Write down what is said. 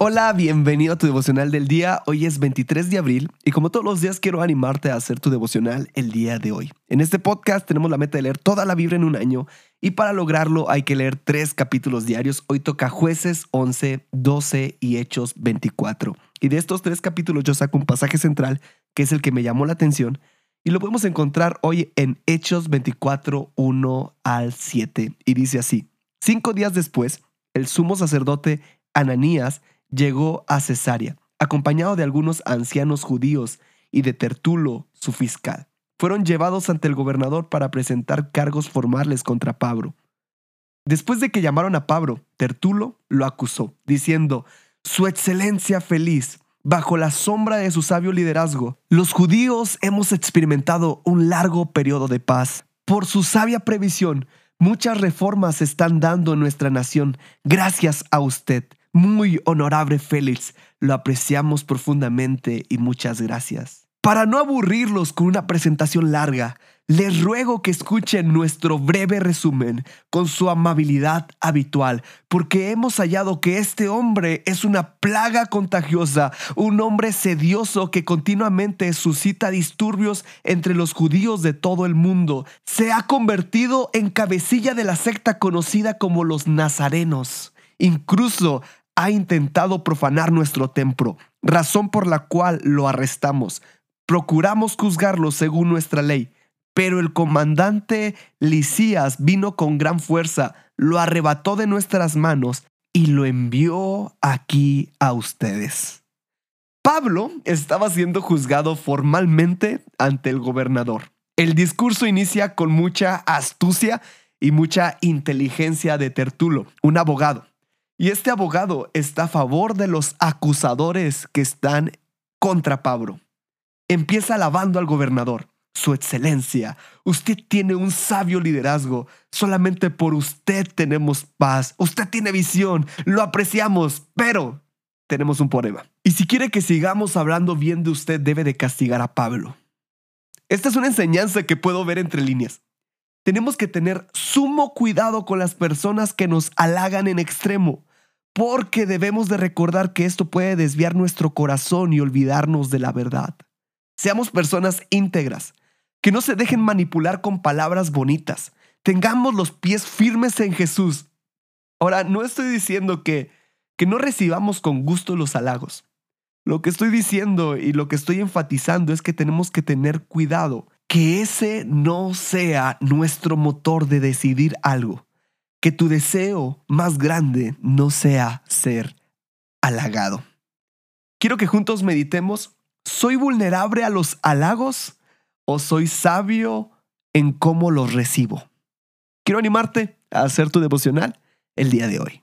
Hola, bienvenido a tu devocional del día. Hoy es 23 de abril y como todos los días quiero animarte a hacer tu devocional el día de hoy. En este podcast tenemos la meta de leer toda la Biblia en un año y para lograrlo hay que leer tres capítulos diarios. Hoy toca jueces 11, 12 y hechos 24. Y de estos tres capítulos yo saco un pasaje central que es el que me llamó la atención y lo podemos encontrar hoy en Hechos 24, 1 al 7. Y dice así, cinco días después, el sumo sacerdote Ananías llegó a Cesarea, acompañado de algunos ancianos judíos y de Tertulo, su fiscal. Fueron llevados ante el gobernador para presentar cargos formales contra Pablo. Después de que llamaron a Pablo, Tertulo lo acusó, diciendo, Su excelencia feliz, bajo la sombra de su sabio liderazgo, los judíos hemos experimentado un largo periodo de paz. Por su sabia previsión, muchas reformas se están dando en nuestra nación gracias a usted. Muy honorable Félix, lo apreciamos profundamente y muchas gracias. Para no aburrirlos con una presentación larga, les ruego que escuchen nuestro breve resumen con su amabilidad habitual, porque hemos hallado que este hombre es una plaga contagiosa, un hombre sedioso que continuamente suscita disturbios entre los judíos de todo el mundo. Se ha convertido en cabecilla de la secta conocida como los nazarenos. Incluso ha intentado profanar nuestro templo, razón por la cual lo arrestamos. Procuramos juzgarlo según nuestra ley, pero el comandante Licías vino con gran fuerza, lo arrebató de nuestras manos y lo envió aquí a ustedes. Pablo estaba siendo juzgado formalmente ante el gobernador. El discurso inicia con mucha astucia y mucha inteligencia de Tertulo, un abogado. Y este abogado está a favor de los acusadores que están contra Pablo. Empieza alabando al gobernador. Su excelencia, usted tiene un sabio liderazgo. Solamente por usted tenemos paz. Usted tiene visión. Lo apreciamos, pero tenemos un problema. Y si quiere que sigamos hablando bien de usted, debe de castigar a Pablo. Esta es una enseñanza que puedo ver entre líneas. Tenemos que tener sumo cuidado con las personas que nos halagan en extremo porque debemos de recordar que esto puede desviar nuestro corazón y olvidarnos de la verdad. Seamos personas íntegras, que no se dejen manipular con palabras bonitas. Tengamos los pies firmes en Jesús. Ahora, no estoy diciendo que, que no recibamos con gusto los halagos. Lo que estoy diciendo y lo que estoy enfatizando es que tenemos que tener cuidado, que ese no sea nuestro motor de decidir algo que tu deseo más grande no sea ser halagado. Quiero que juntos meditemos, ¿soy vulnerable a los halagos o soy sabio en cómo los recibo? Quiero animarte a hacer tu devocional el día de hoy.